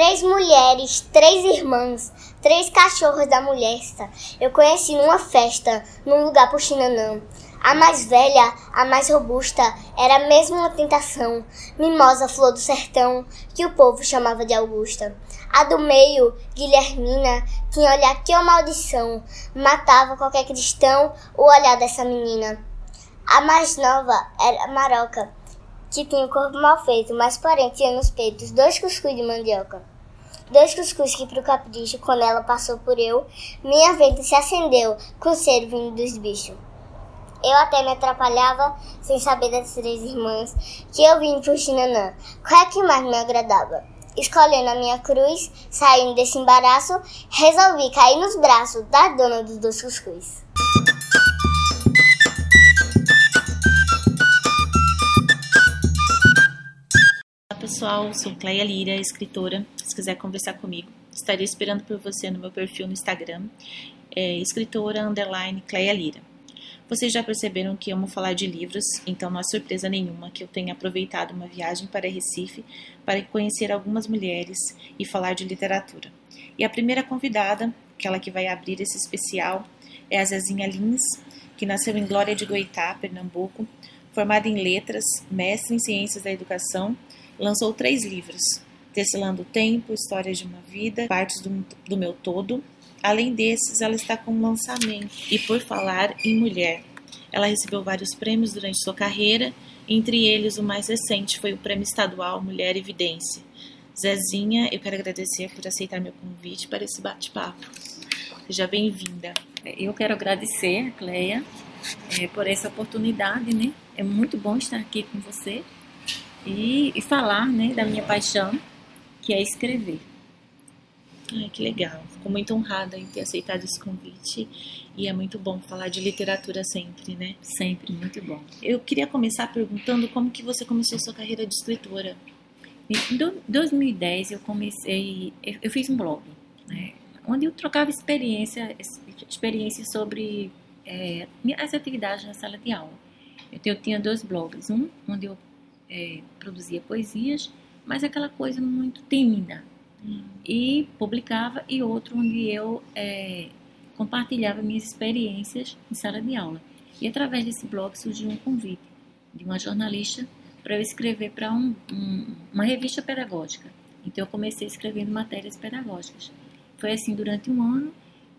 Três mulheres, três irmãs, três cachorros da molesta. Eu conheci numa festa, num lugar por Chinanã. A mais velha, a mais robusta, era mesmo uma tentação, mimosa flor do sertão, que o povo chamava de Augusta. A do meio, Guilhermina, tinha olhar que maldição, matava qualquer cristão o olhar dessa menina. A mais nova era Maroca, que tinha o corpo mal feito, mas porém tinha nos peitos dois cuscuz de mandioca. Dois cuscuz que pro capricho, quando ela passou por eu, minha venta se acendeu com o cheiro vindo dos bichos. Eu até me atrapalhava sem saber das três irmãs que eu vim pro Xinanã. Qual é que mais me agradava? Escolhendo a minha cruz, saindo desse embaraço, resolvi cair nos braços da dona dos dois cuscuz. Pessoal, sou Cleia Lira, escritora. Se quiser conversar comigo, estarei esperando por você no meu perfil no Instagram, é, escritora underline Cleia Lira. Vocês já perceberam que amo falar de livros, então não é surpresa nenhuma que eu tenha aproveitado uma viagem para Recife para conhecer algumas mulheres e falar de literatura. E a primeira convidada, aquela que vai abrir esse especial, é a Zezinha Lins, que nasceu em Glória de Goitá, Pernambuco, formada em letras, mestre em ciências da educação lançou três livros: Tecelando o Tempo, Histórias de uma Vida, Partes do, do Meu Todo. Além desses, ela está com um lançamento. E por falar em mulher, ela recebeu vários prêmios durante sua carreira, entre eles o mais recente foi o Prêmio Estadual Mulher Evidência. Zezinha, eu quero agradecer por aceitar meu convite para esse bate-papo. Seja bem-vinda. Eu quero agradecer, Cleia, é, por essa oportunidade, né? É muito bom estar aqui com você e, e falar né, da minha paixão, que é escrever. Ai, que legal. Fico muito honrada em ter aceitado esse convite e é muito bom falar de literatura sempre, né? Sempre, muito bom. Eu queria começar perguntando como que você começou sua carreira de escritora. Em 2010 eu comecei, eu fiz um blog, né, onde eu trocava experiência, experiência sobre é, as atividades na sala de aula. Eu tinha dois blogs, um onde eu é, produzia poesias, mas aquela coisa muito tímida. Hum. E publicava, e outro onde eu é, compartilhava minhas experiências em sala de aula. E através desse blog surgiu um convite de uma jornalista para eu escrever para um, um, uma revista pedagógica. Então eu comecei escrevendo matérias pedagógicas. Foi assim durante um ano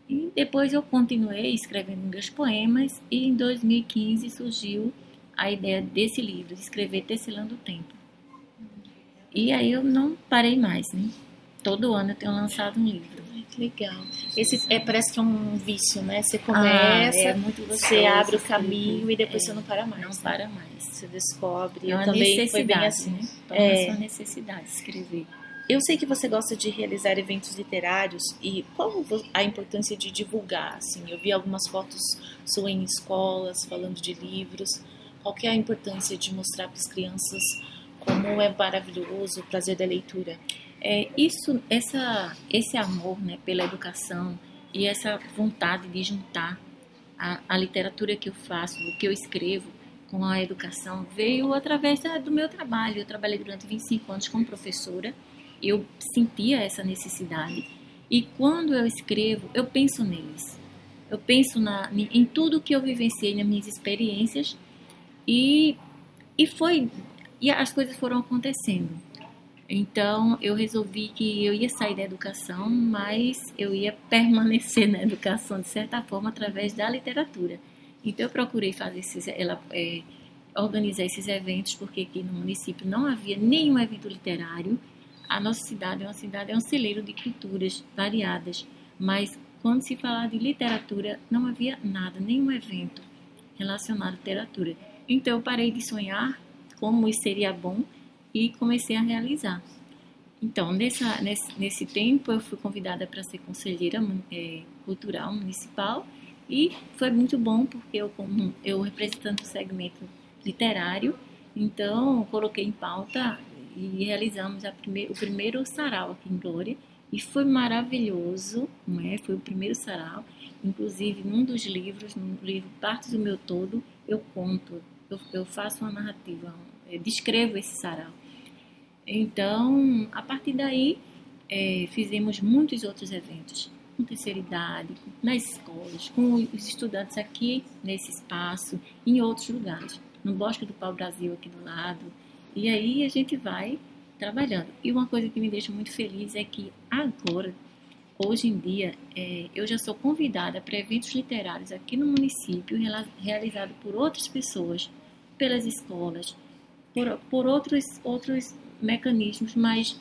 e depois eu continuei escrevendo meus poemas e em 2015 surgiu a ideia desse livro, escrever Tecelando o Tempo. E aí eu não parei mais, né? Todo ano eu tenho lançado um livro. Ai, que legal. Esse é, parece que é um vício, né? Você começa, ah, é você abre o caminho e depois é, você não para mais. Não né? para mais. Você descobre. É uma eu também foi bem assim. Né? É uma necessidade escrever. Eu sei que você gosta de realizar eventos literários e qual a importância de divulgar? Assim, eu vi algumas fotos suas em escolas falando de livros. Qual que é a importância de mostrar para as crianças como é maravilhoso o prazer da leitura? É, isso, essa, esse amor né, pela educação e essa vontade de juntar a, a literatura que eu faço, o que eu escrevo com a educação, veio através da, do meu trabalho. Eu trabalhei durante 25 anos como professora, eu sentia essa necessidade. E quando eu escrevo, eu penso neles. Eu penso na, em tudo que eu vivenciei nas minhas experiências e, e foi. E as coisas foram acontecendo. Então eu resolvi que eu ia sair da educação, mas eu ia permanecer na educação de certa forma através da literatura. Então eu procurei fazer esses, ela, é, organizar esses eventos porque aqui no município não havia nenhum evento literário. A nossa cidade é uma cidade é um celeiro de culturas variadas, mas quando se falava de literatura não havia nada, nenhum evento relacionado à literatura. Então eu parei de sonhar como seria bom e comecei a realizar. Então, nessa, nesse, nesse tempo, eu fui convidada para ser conselheira é, cultural municipal e foi muito bom porque eu, como eu representando o segmento literário, então coloquei em pauta e realizamos prime o primeiro sarau aqui em Glória e foi maravilhoso, não é? Foi o primeiro sarau, inclusive num dos livros, no livro Partes do Meu Todo, eu conto eu, eu faço uma narrativa, eu descrevo esse sarau. Então, a partir daí, é, fizemos muitos outros eventos com terceira idade, nas escolas, com os estudantes aqui nesse espaço, em outros lugares, no Bosque do Pau Brasil aqui do lado. E aí a gente vai trabalhando. E uma coisa que me deixa muito feliz é que agora, hoje em dia, é, eu já sou convidada para eventos literários aqui no município, realizados por outras pessoas, pelas escolas, por, por outros, outros mecanismos, mas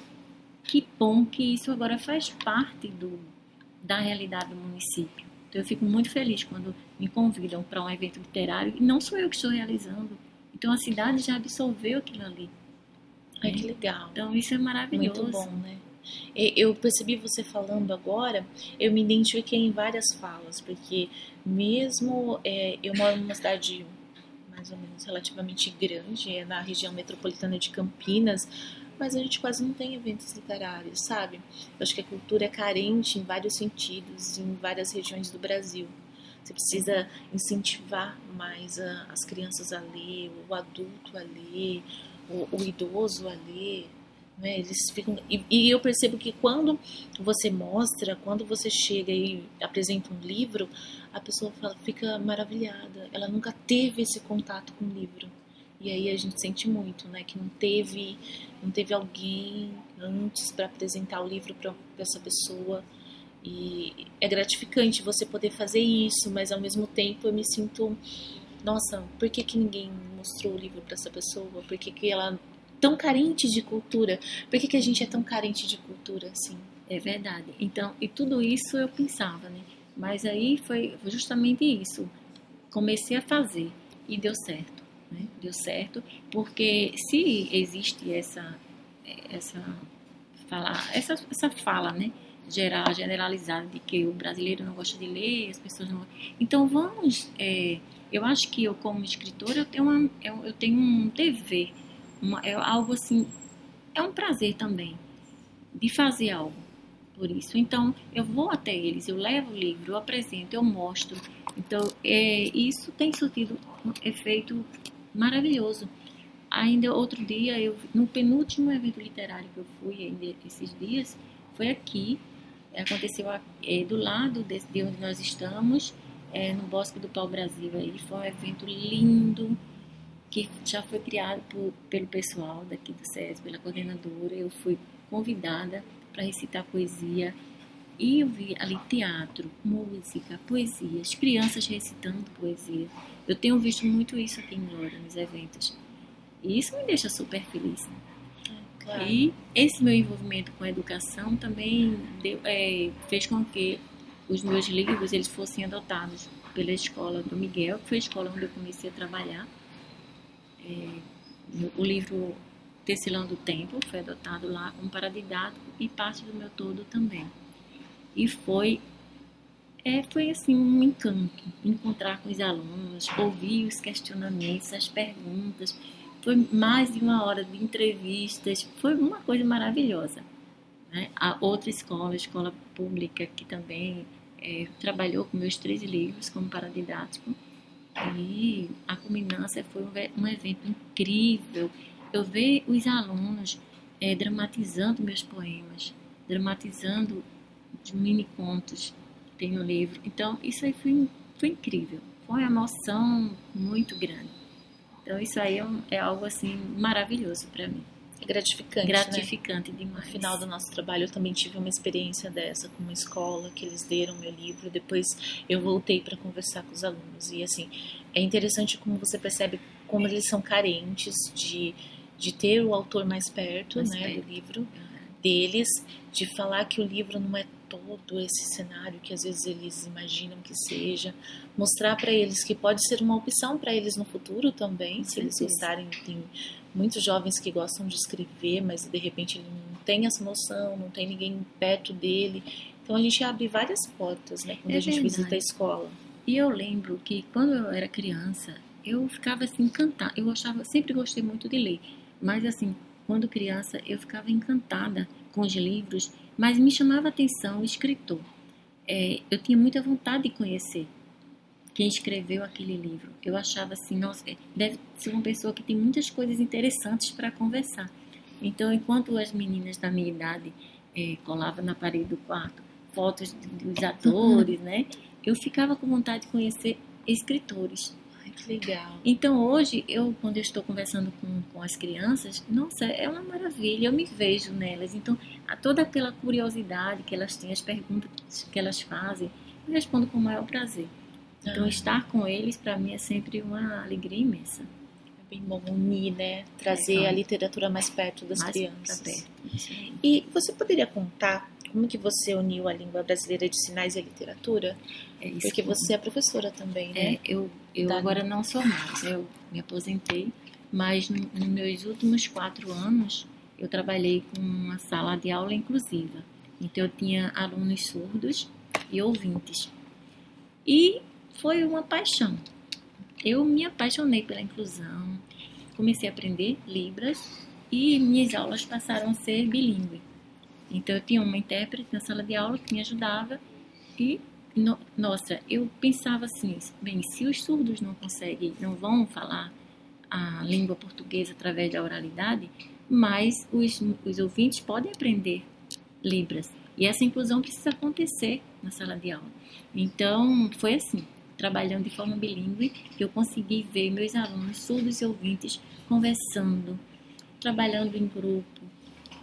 que bom que isso agora faz parte do, da realidade do município. Então eu fico muito feliz quando me convidam para um evento literário e não sou eu que estou realizando. Então a cidade já absorveu aquilo ali. Ai, que legal. Então isso é maravilhoso. Muito bom, né? Eu percebi você falando agora, eu me identifiquei em várias falas, porque mesmo é, eu moro numa cidade mais ou menos relativamente grande, é na região metropolitana de Campinas, mas a gente quase não tem eventos literários, sabe? Eu acho que a cultura é carente em vários sentidos, em várias regiões do Brasil. Você precisa incentivar mais a, as crianças a ler, o adulto a ler, o, o idoso a ler. Né? Eles ficam e, e, eu percebo que quando você mostra, quando você chega e apresenta um livro, a pessoa fala, fica maravilhada. Ela nunca teve esse contato com o livro. E aí a gente sente muito, né, que não teve, não teve alguém antes para apresentar o livro para essa pessoa. E é gratificante você poder fazer isso, mas ao mesmo tempo eu me sinto nossa, por que, que ninguém mostrou o livro para essa pessoa? Por que, que ela tão carente de cultura? Por que, que a gente é tão carente de cultura assim? É verdade. Então, e tudo isso eu pensava, né? Mas aí foi justamente isso. Comecei a fazer e deu certo, né? Deu certo, porque se existe essa essa fala, essa, essa fala, né? Geral, generalizada de que o brasileiro não gosta de ler, as pessoas não. Então vamos é, eu acho que eu, como escritora, eu tenho, uma, eu, eu tenho um dever, uma, é algo assim, é um prazer também de fazer algo por isso. Então, eu vou até eles, eu levo o livro, eu apresento, eu mostro. Então, é, isso tem surtido um efeito maravilhoso. Ainda outro dia, eu, no penúltimo evento literário que eu fui ainda esses dias, foi aqui, aconteceu é, do lado de, de onde nós estamos, é, no Bosque do Pau Brasil. Aí foi um evento lindo que já foi criado por, pelo pessoal daqui do SES, pela coordenadora. Eu fui convidada para recitar poesia e eu vi ali teatro, música, poesia, as crianças recitando poesia. Eu tenho visto muito isso aqui em Glória, nos eventos. E isso me deixa super feliz. É, claro. E esse meu envolvimento com a educação também deu, é, fez com que os meus livros eles fossem adotados pela escola do Miguel, que foi a escola onde eu comecei a trabalhar. É, o livro Tecilão do Tempo foi adotado lá como paradidático e parte do meu todo também. E foi é, foi assim um encanto encontrar com os alunos, ouvir os questionamentos, as perguntas. Foi mais de uma hora de entrevistas, foi uma coisa maravilhosa. Né? A outra escola, a escola pública, que também é, trabalhou com meus três livros como paradidático e a culminância foi um, um evento incrível. Eu ver os alunos é, dramatizando meus poemas, dramatizando mini contos tem no livro. Então isso aí foi, foi incrível, foi uma emoção muito grande. Então isso aí é, um, é algo assim maravilhoso para mim. É gratificante. Gratificante né? demais. No final do nosso trabalho, eu também tive uma experiência dessa com uma escola que eles deram meu livro. Depois eu voltei para conversar com os alunos. E assim, é interessante como você percebe como eles são carentes de, de ter o autor mais perto, mais né, perto. do livro deles, de falar que o livro não é todo esse cenário que às vezes eles imaginam que seja, mostrar para eles que pode ser uma opção para eles no futuro também, se eles gostarem, tem muitos jovens que gostam de escrever, mas de repente ele não tem essa noção, não tem ninguém perto dele. Então a gente abre várias portas, né, quando é a gente verdade. visita a escola. E eu lembro que quando eu era criança, eu ficava assim encantada. Eu gostava, sempre gostei muito de ler, mas assim, quando criança eu ficava encantada com os livros, mas me chamava a atenção o escritor. É, eu tinha muita vontade de conhecer quem escreveu aquele livro. Eu achava assim, nossa, é, deve ser uma pessoa que tem muitas coisas interessantes para conversar. Então, enquanto as meninas da minha idade é, colava na parede do quarto fotos dos atores, né? Eu ficava com vontade de conhecer escritores. Ai, que legal. Então hoje, eu quando eu estou conversando com, com as crianças, nossa, é uma maravilha, eu me vejo nelas. Então, a toda aquela curiosidade que elas têm, as perguntas que elas fazem, eu respondo com o maior prazer. Então, Ah. estar com eles, para mim, é sempre uma alegria imensa. É bem bom unir, né? Trazer É. a literatura mais perto das Mais crianças. perto. E você poderia contar como que você uniu a língua brasileira de sinais e a literatura? É Porque que- você é professora também, né? É, eu, eu Da- agora não sou mais, eu me aposentei, mas no- nos meus últimos quatro anos eu trabalhei com uma sala de aula inclusiva. Então eu tinha alunos surdos e ouvintes. E foi uma paixão. Eu me apaixonei pela inclusão, comecei a aprender Libras e minhas aulas passaram a ser bilíngue. Então eu tinha uma intérprete na sala de aula que me ajudava e no- nossa, eu pensava assim, bem, se os surdos não conseguem, não vão falar a língua portuguesa através da oralidade, mas os, os ouvintes podem aprender Libras. E essa inclusão precisa acontecer na sala de aula. Então, foi assim, trabalhando de forma bilíngue, que eu consegui ver meus alunos surdos e ouvintes conversando, trabalhando em grupo.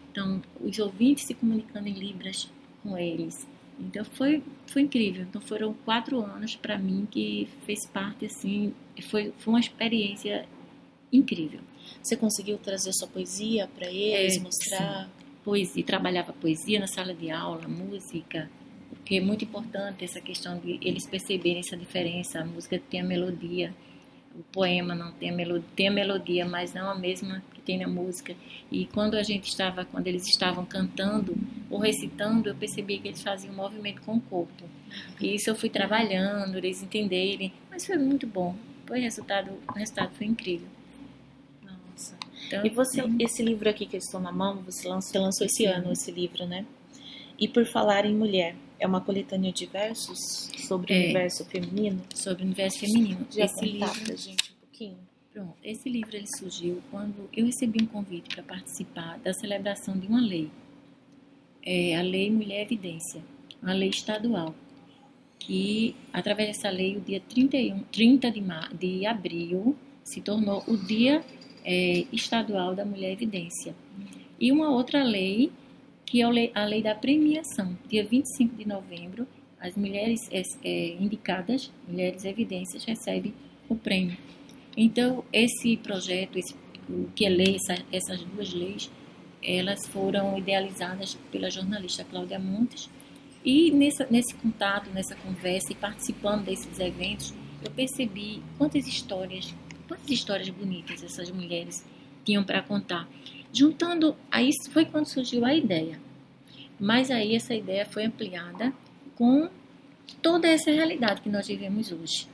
Então, os ouvintes se comunicando em Libras com eles. Então foi, foi incrível. Então foram quatro anos para mim que fez parte assim, foi, foi uma experiência incrível. Você conseguiu trazer sua poesia para eles, É, mostrar? Poesia, trabalhava poesia na sala de aula, música, porque é muito importante essa questão de eles perceberem essa diferença. A música tem a melodia, o poema não tem a melodia, tem a melodia, mas não a mesma que tem na música. E quando a gente estava, quando eles estavam cantando ou recitando, eu percebi que eles faziam um movimento com o corpo. E isso eu fui trabalhando, eles entenderem, mas foi muito bom. Foi resultado, o resultado foi incrível. Nossa. Então, E você, sim. esse livro aqui que eu estou na mão, você lançou, você lançou esse Sim. ano esse livro, né? E por falar em mulher, é uma coletânea de versos sobre o É. universo feminino? sobre o universo feminino. Já esse livro pra gente um pouquinho? Pronto, esse livro ele surgiu quando eu recebi um convite para participar da celebração de uma lei, é a Lei Mulher Evidência, uma lei estadual, que através dessa lei o dia 31, 30 de, mar, de abril se tornou o Dia é, Estadual da Mulher Evidência. E uma outra lei, que é a lei, da premiação, dia 25 de novembro, as mulheres é, é, indicadas, mulheres evidências, recebem o prêmio. Então, esse projeto, esse, o que é lei, essa, essas duas leis, elas foram idealizadas pela jornalista Cláudia Montes. E nessa, nesse contato, nessa conversa e participando desses eventos, eu percebi quantas histórias, quantas histórias bonitas essas mulheres tinham para contar. Juntando, aí foi quando surgiu a ideia. Mas aí essa ideia foi ampliada com toda essa realidade que nós vivemos hoje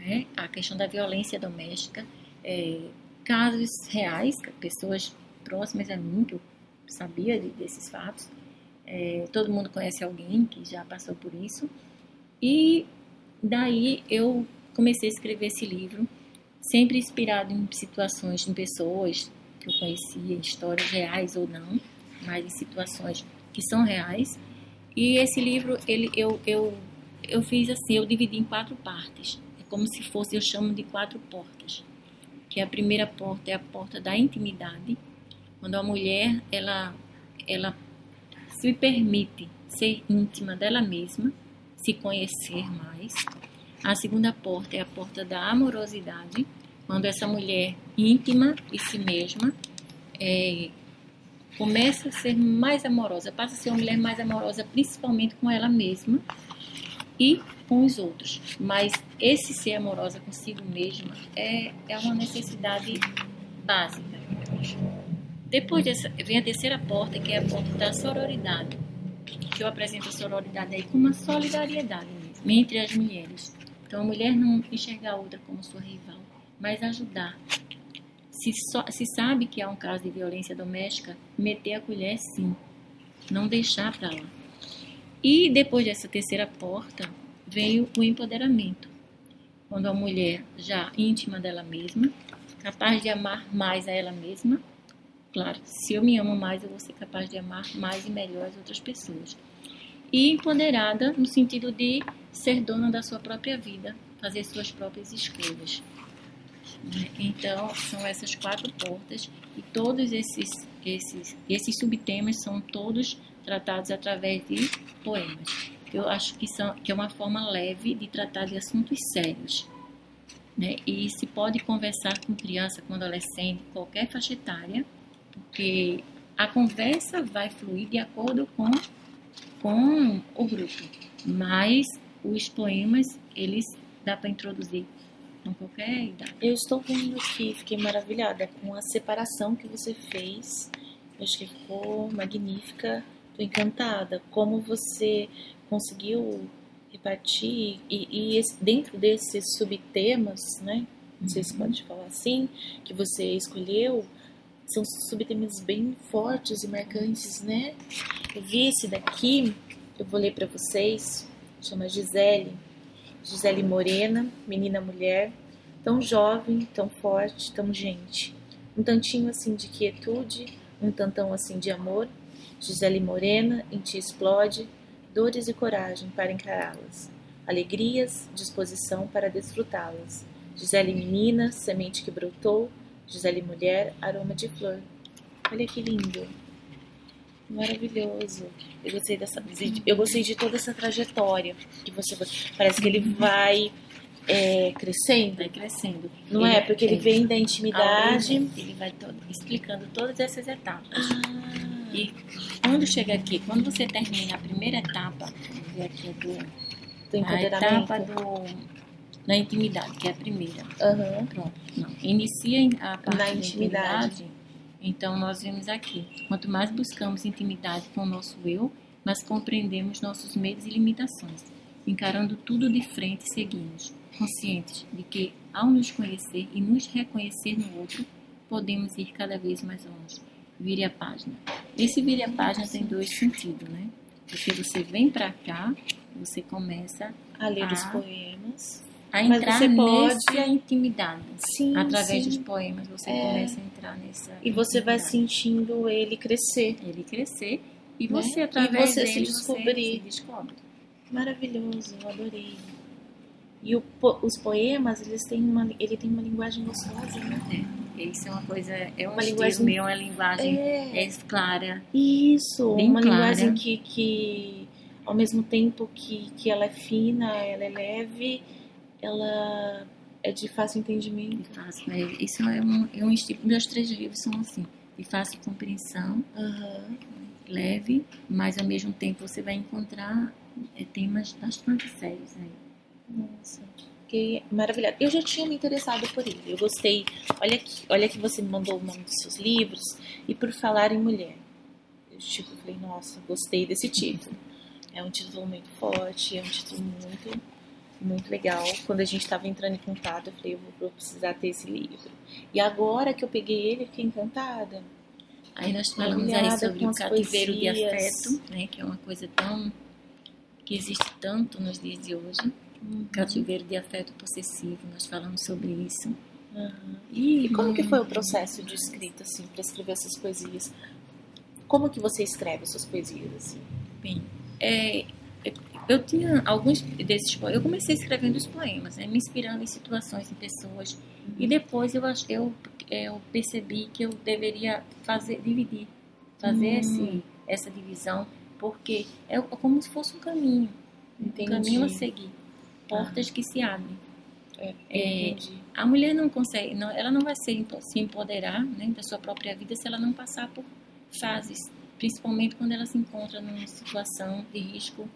né? a questão da violência doméstica, é, casos reais, pessoas próximas a mim, que eu sabia de, desses fatos, é, todo mundo conhece alguém que já passou por isso, e daí eu comecei a escrever esse livro, sempre inspirado em situações, em pessoas que eu conhecia, histórias reais ou não, mas em situações que são reais, e esse livro, ele, eu, eu, eu fiz assim, eu dividi em quatro partes como se fosse, eu chamo de quatro portas. Que a primeira porta é a porta da intimidade, quando a mulher ela ela se permite ser íntima dela mesma, se conhecer mais. A segunda porta é a porta da amorosidade, quando essa mulher íntima e si mesma é, começa a ser mais amorosa, passa a ser uma mulher mais amorosa, principalmente com ela mesma e com os outros. Mas esse ser amorosa consigo mesma é, é uma necessidade básica. Depois dessa, vem a terceira porta, que é a porta da sororidade, que eu apresento a sororidade aí como uma solidariedade mesmo, entre as mulheres. Então a mulher não enxergar a outra como sua rival, mas ajudar. Se, so, se sabe que há um caso de violência doméstica, meter a colher sim, não deixar para lá. E depois dessa terceira porta, veio o empoderamento. Quando a mulher já íntima dela mesma, capaz de amar mais a ela mesma, Claro, se eu me amo mais, eu vou ser capaz de amar mais e melhor as outras pessoas. E empoderada no sentido de ser dona da sua própria vida, fazer suas próprias escolhas. Então, são essas quatro portas e todos esses, esses, esses subtemas são todos tratados através de poemas. Eu acho que, são, que é uma forma leve de tratar de assuntos sérios. Né? E se pode conversar com criança, com adolescente, qualquer faixa etária, porque a conversa vai fluir de acordo com, com o grupo, mas os poemas, eles dá para introduzir com qualquer idade. Eu estou vendo aqui, fiquei maravilhada com a separação que você fez. Eu acho que ficou magnífica, estou encantada. Como você conseguiu repartir e, e dentro desses subtemas, né? Não sei se uhum. pode falar assim, que você escolheu, são subtemas bem fortes e marcantes, né? Eu vi esse daqui, eu vou ler para vocês, chama Gisele. Gisele Morena, menina mulher, tão jovem, tão forte, tão gente. Um tantinho assim de quietude, um tantão assim de amor. Gisele Morena, em ti explode dores e coragem para encará-las, alegrias, disposição para desfrutá-las. Gisele menina, semente que brotou, Gisele mulher, aroma de flor. Olha que lindo. Maravilhoso. Eu gostei dessa, eu gostei de toda essa trajetória que você parece que ele vai é, crescendo, vai crescendo. Não ele, é porque ele, vem da intimidade, ele vai todo, explicando todas essas etapas. Ah. E quando chega aqui, quando você termina a primeira etapa, vamos ver aqui do, do a etapa do na intimidade, que é a primeira. Uhum. Pronto. Não. Inicia a parte na intimidade. intimidade. Então nós vemos aqui, quanto mais buscamos intimidade com o nosso eu, mais compreendemos nossos medos e limitações. Encarando tudo de frente, seguimos, conscientes de que, ao nos conhecer e nos reconhecer no outro, podemos ir cada vez mais longe vire a página. Esse vire a página tem dois sentidos, né? Porque você vem para cá, você começa a ler a, os poemas, a entrar você pode... nessa intimidade. Sim, Através sim. dos poemas você é. começa a entrar nessa E você intimidade. vai sentindo ele crescer. Ele crescer e né? você através e você dele se descobrir. Você se descobre. Maravilhoso, eu adorei. E o, os poemas, eles têm uma, ele tem uma linguagem gostosa, né? É. Isso é uma coisa, é uma linguagem meio, uma linguagem é, é clara. Isso, uma clara. linguagem que, que ao mesmo tempo que, que ela é fina, ela é leve, ela é de fácil entendimento. De fácil, é, isso é um, é um estilo, meus três livros são assim, de fácil compreensão, uhum. leve, mas ao mesmo tempo você vai encontrar é, temas bastante sérios aí. Nossa fiquei maravilhada. Eu já tinha me interessado por ele. Eu gostei. Olha que, olha que você me mandou o nome dos seus livros e por falar em mulher. Eu tipo falei, nossa, gostei desse título. É um título muito forte, é um título muito muito legal. Quando a gente estava entrando em contato, eu falei, eu vou precisar ter esse livro. E agora que eu peguei ele, fiquei encantada. Aí nós falamos aí sobre o cativeiro de afeto, né, que é uma coisa tão que existe tanto nos dias de hoje. Uhum. Cativeiro de afeto possessivo, nós falamos sobre isso. Uhum. E, e, como que foi o processo de escrita, assim, para escrever essas poesias? Como que você escreve suas poesias, assim? Bem, é, eu tinha alguns desses poemas, eu comecei escrevendo os poemas, né, me inspirando em situações, em pessoas, e depois eu, eu, eu percebi que eu deveria fazer, dividir, fazer esse, uhum. essa divisão, porque é como se fosse um caminho, Entendi. um caminho a seguir portas que se abrem. É, é, a mulher não consegue, não, ela não vai se, se empoderar né, da sua própria vida se ela não passar por fases, principalmente quando ela se encontra numa situação de risco.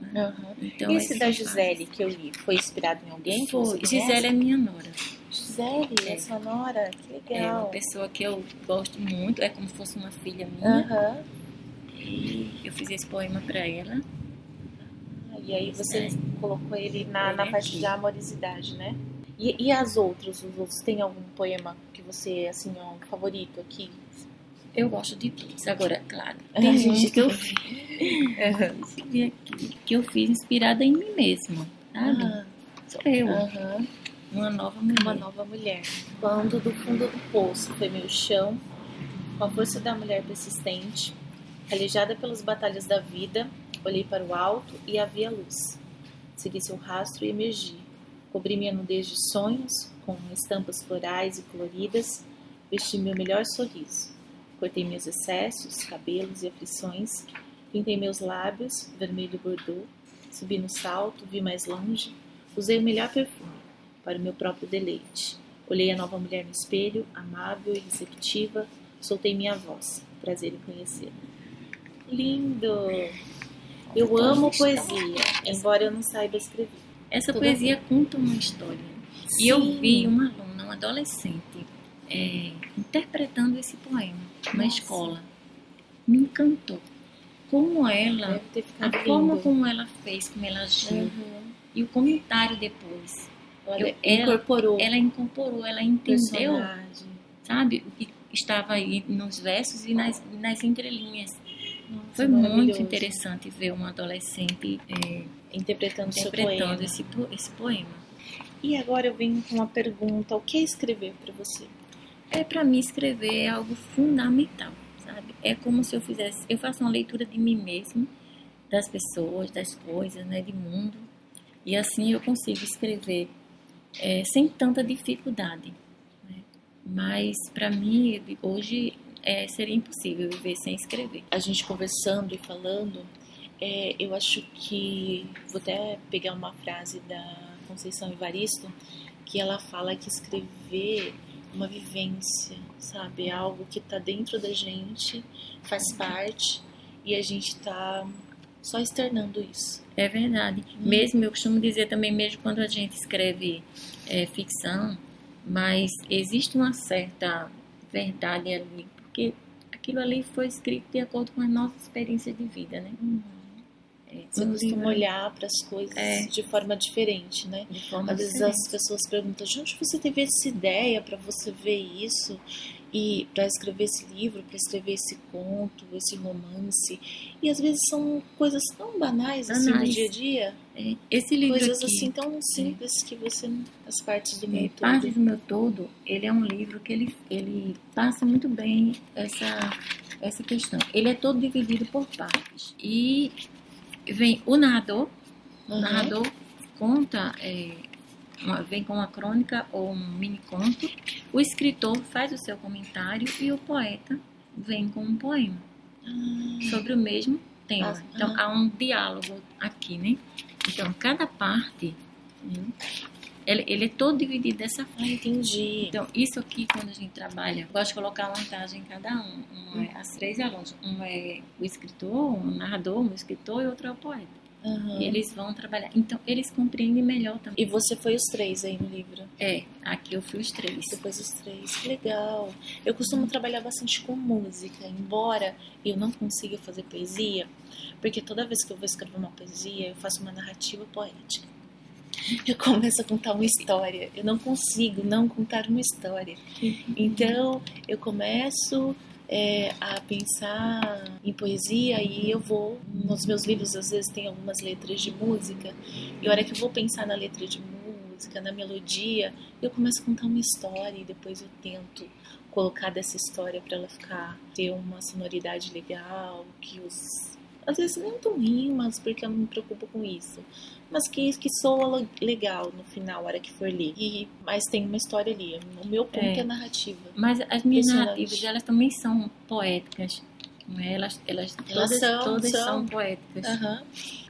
Uhum. Então, Esse da Gisele que eu li, foi inspirado em alguém? Foi. Gisele é minha nora. Gisele, é. sua nora, que legal. É uma pessoa que eu gosto muito, é como se fosse uma filha minha. Uhum. E eu fiz esse poema para ela. E aí você é. colocou ele na, na parte de amorosidade, né? E, e as outras, os outros, tem algum poema que você, assim, é um favorito aqui? Eu gosto de todos. Agora, claro, tem gente que eu fiz, que eu fiz inspirada em mim mesma, sabe? Uhum. Sou eu. Uhum. Uma nova mulher. Uma nova mulher. Quando do fundo do poço foi meu chão, Com a força da mulher persistente, calejada pelas batalhas da vida, olhei para o alto e havia luz. Segui seu rastro e emergi. Cobri minha nudez de sonhos, com estampas florais e coloridas, vesti meu melhor sorriso. Cortei meus excessos, cabelos e aflições, pintei meus lábios, vermelho bordô, subi no salto, vi mais longe, usei o melhor perfume, para o meu próprio deleite. Olhei a nova mulher no espelho, amável e receptiva, soltei minha voz. Prazer em conhecê-la. Lindo! Eu amo poesia, embora eu não saiba escrever. Essa poesia conta uma história. Sim. E eu vi uma aluna, uma adolescente, é, interpretando esse poema Nossa. na escola. Me encantou. Como ela, a lindo. forma como ela fez, como ela agiu, uhum. e o comentário depois. Ela, eu, ela incorporou. Ela incorporou, ela entendeu, personagem. sabe, o que estava aí nos versos e nas, nas entrelinhas. Nossa, Foi muito interessante ver uma adolescente é, interpretando, interpretando esse, esse poema. E agora eu venho com uma pergunta: o que é escrever para você? É para mim escrever é algo fundamental, sabe? É como se eu fizesse, eu faço uma leitura de mim mesmo, das pessoas, das coisas, né, de mundo, e assim eu consigo escrever é, sem tanta dificuldade. Né? Mas para mim hoje é, seria impossível viver sem escrever. A gente conversando e falando, é, eu acho que vou até pegar uma frase da Conceição Evaristo que ela fala que escrever uma vivência, sabe? É algo que está dentro da gente, faz parte e a gente está só externando isso. É verdade. Hum. Mesmo, eu costumo dizer também, mesmo quando a gente escreve é, ficção, mas existe uma certa verdade ali, porque aquilo ali foi escrito de acordo com a nossa experiência de vida, né? Hum. É, você um costuma olhar para as coisas é. de forma diferente, né? Forma Às vezes diferente. as pessoas perguntam: de onde você teve essa ideia para você ver isso? E para escrever esse livro, para escrever esse conto, esse romance. E às vezes são coisas tão banais, banais. assim no dia a dia. É. Esse livro coisas aqui, assim tão é. simples que você as partes do meu é, todo. Partes do meu todo, ele é um livro que ele ele passa muito bem essa essa questão. Ele é todo dividido por partes. E vem o narrador, uhum. o narrador conta, é, uma, vem com uma crônica ou um mini conto, o escritor faz o seu comentário e o poeta vem com um poema uhum. sobre o mesmo tema. Uhum. Então há um diálogo aqui, né? Então cada parte né, ele, ele, é todo dividido dessa forma. Ah, entendi. Então, isso aqui, quando a gente trabalha, eu gosto de colocar uma vantagem em cada um. um é, as três alunos. Um é o escritor, um narrador, um escritor e outro é o poeta. Uhum. Eles vão trabalhar. Então, eles compreendem melhor também. E você foi os três aí no livro? É, aqui eu fui os três. Depois os três. Que legal. Eu costumo trabalhar bastante com música, embora eu não consiga fazer poesia, porque toda vez que eu vou escrever uma poesia, eu faço uma narrativa poética eu começo a contar uma história. Eu não consigo não contar uma história. Então, eu começo é, a pensar em poesia e eu vou. Nos meus livros, às vezes, tem algumas letras de música, e a hora que eu vou pensar na letra de música, na melodia, eu começo a contar uma história e depois eu tento colocar dessa história para ela ficar ter uma sonoridade legal, que os às vezes nem tão rimas, porque eu não me preocupo com isso, mas que, que soa legal no final, a hora que for ler. E, mas tem uma história ali. O meu ponto é, é narrativa. Mas as minhas narrativas, elas também são poéticas. É? Elas, elas, elas todas, são, todas são. são poéticas. Uhum.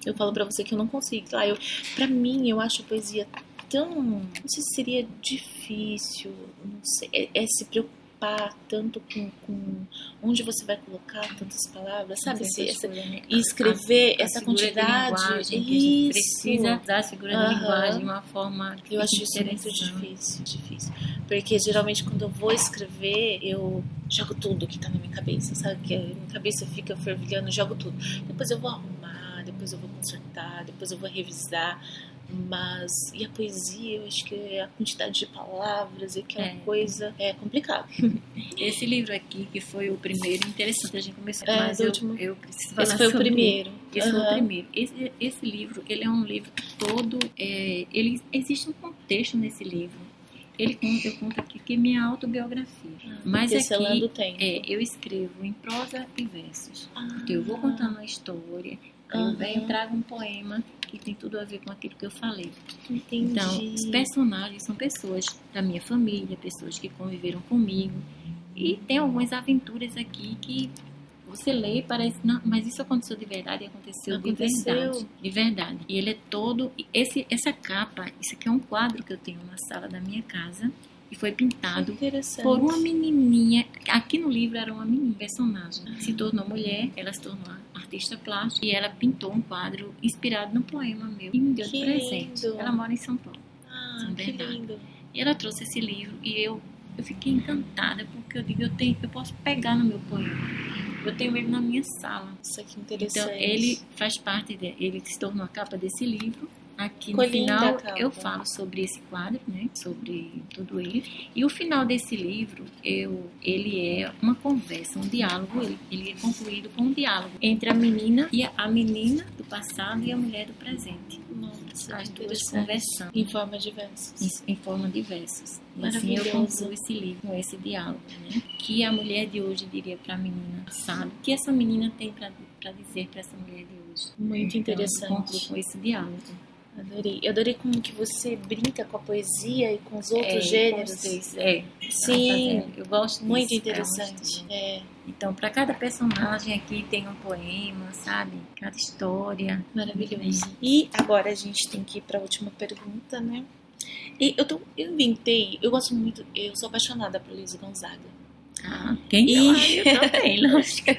Eu falo para você que eu não consigo. Ah, eu, pra mim, eu acho a poesia tão. Não sei se seria difícil, não sei, é, é se preocupar preocupar tanto com, com onde você vai colocar tantas palavras, sabe? Se, essa, né? e escrever a, a essa quantidade. isso. precisa usar a figura uhum. de linguagem de uma forma que Eu acho isso muito difícil, difícil. Porque geralmente quando eu vou escrever, eu jogo tudo que tá na minha cabeça, sabe? Que a minha cabeça fica fervilhando, jogo tudo. Depois eu vou arrumar, depois eu vou consertar, depois eu vou revisar mas e a poesia, eu acho que é a quantidade de palavras e aquela é. coisa é complicado. Esse livro aqui, que foi o primeiro, interessante, a gente começou, é, mas eu, último... eu preciso falar Esse foi o primeiro. Esse uhum. foi o primeiro. Esse, esse livro, ele é um livro todo, é, ele existe um contexto nesse livro. ele conta, eu conto aqui que é minha autobiografia. Ah, Mas tecelando aqui tempo. é, eu escrevo em prosa e versos. Ah. Então eu vou contando uma história, aí eu venho trago um poema que tem tudo a ver com aquilo que eu falei. Entendi. Então, os personagens são pessoas da minha família, pessoas que conviveram comigo. E tem algumas aventuras aqui que você lê e parece, não, mas isso aconteceu de verdade e aconteceu, Aconteceu. de verdade. De verdade. E ele é todo. Esse, essa capa, isso aqui é um quadro que eu tenho na sala da minha casa e foi pintado por uma menininha. Aqui no livro era uma menina, personagem. Se tornou mulher, ela se tornou artista plástica e ela pintou um quadro inspirado no poema meu e me deu de Que presente. lindo. Ela mora em São Paulo. Ah, São que lindo. E ela trouxe esse livro e eu, eu fiquei encantada porque eu digo, eu, tenho, eu posso pegar no meu poema. Eu tenho ele na minha sala. Isso aqui é interessante. Então ele faz parte, de, ele se tornou a capa desse livro. Aqui Ficou no final eu falo sobre esse quadro, né? Sobre tudo ele. E o final desse livro, eu, ele é uma conversa, um diálogo. Ele, ele é concluído com um diálogo entre a menina e a, a menina do passado e a mulher do presente. Nossa, As duas conversando Em formas diversas. em, em forma de versos. E assim eu concluo esse livro com esse diálogo, né? Que a mulher de hoje diria para a menina. O que essa menina tem para dizer para essa mulher de hoje? Muito Então, eu interessante. concluo com esse diálogo. Adorei. Eu adorei como que você brinca com a poesia e com os outros É, gêneros. vocês, É, Sim, eu gosto muito disso, interessante. É, Então, para cada personagem aqui tem um poema, sabe? Cada história. maravilhoso. E agora a gente tem que ir para a última pergunta, né? E eu, tô, eu inventei, eu gosto muito, eu sou apaixonada por Luiz Gonzaga. Ah, quem E-? Ah, eu também, lógico.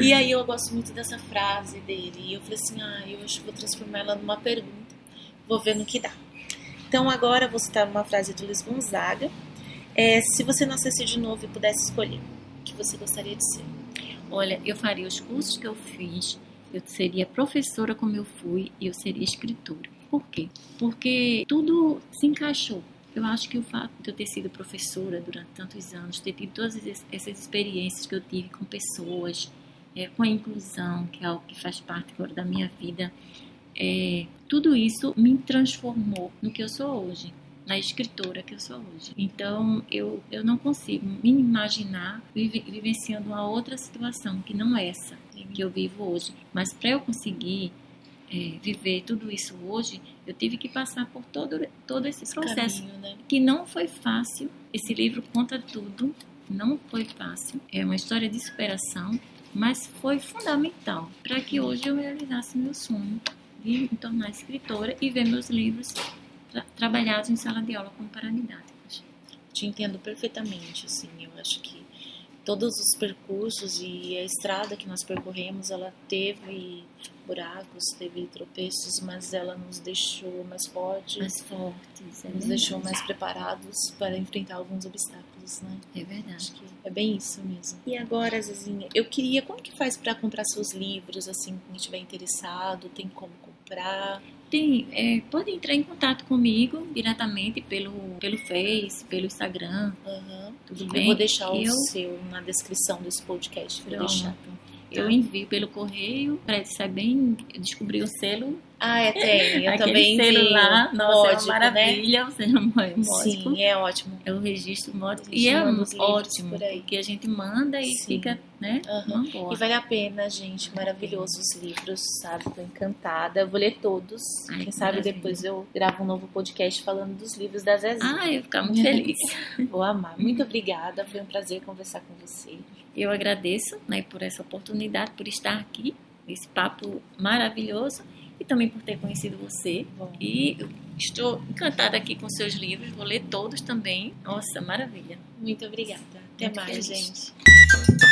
E aí eu gosto muito dessa frase dele. E eu falei assim, ah, eu acho que vou transformar ela numa pergunta. Vou ver no que dá. Então agora eu vou citar uma frase do Luiz Gonzaga. É, se você nascesse de novo e pudesse escolher, o que você gostaria de ser? Olha, eu faria os cursos que eu fiz, eu seria professora como eu fui e eu seria escritora. Por quê? Porque tudo se encaixou. Eu acho que o fato de eu ter sido professora durante tantos anos, ter tido todas es- essas experiências que eu tive com pessoas, é, com a inclusão, que é algo que faz parte agora da minha vida, é, tudo isso me transformou no que eu sou hoje, na escritora que eu sou hoje. Então, eu, eu não consigo me imaginar vive- vivenciando uma outra situação que não essa que eu vivo hoje. Mas para eu conseguir é, viver tudo isso hoje, eu tive que passar por todo, todo esse processo Caminho, né? que não foi fácil. Esse livro conta tudo, não foi fácil. É uma história de superação, mas foi fundamental para que hoje eu realizasse meu sonho de me tornar escritora e ver meus livros tra trabalhados em sala de aula como paradidáticos. Te entendo perfeitamente, assim, eu acho que todos os percursos e a estrada que nós percorremos, ela teve buracos, teve tropeços, mas ela nos deixou mais fortes, Mais fortes, é nos deixou mais preparados para enfrentar alguns obstáculos, né? É verdade. É bem isso mesmo. E agora, Zezinha, eu queria, como que faz para comprar seus livros, assim, quem estiver interessado, tem como comprar? Tem, é, pode entrar em contato comigo diretamente pelo, pelo Face, pelo Instagram, Aham. tudo Eu bem? vou deixar o Eu- seu na descrição desse podcast, vou Pronto. deixar. Eu envio pelo correio, parece ser bem. Eu descobri o selo. Ah, é, tem. Eu também vi. lá, nossa, Módico, é uma maravilha, o selo Né? módico. Sim, é ótimo. É o registro módico. E é ótimo, por aí. porque a gente manda e Sim. fica, né? Boa. E vale a pena, gente. Maravilhosos os livros, sabe? Tô encantada. Eu vou ler todos. Ai, Quem que sabe maravilha. depois eu gravo um novo podcast falando dos livros da Zezinha. Ah, eu vou ficar muito feliz. Vou amar. Muito obrigada. Foi um prazer conversar com você. Eu agradeço né, por essa oportunidade, por estar aqui, esse papo maravilhoso também por ter conhecido você. Bom, E estou encantada aqui com seus livros, vou ler todos também. Nossa, maravilha. muito obrigada. Até Muito mais, feliz. gente.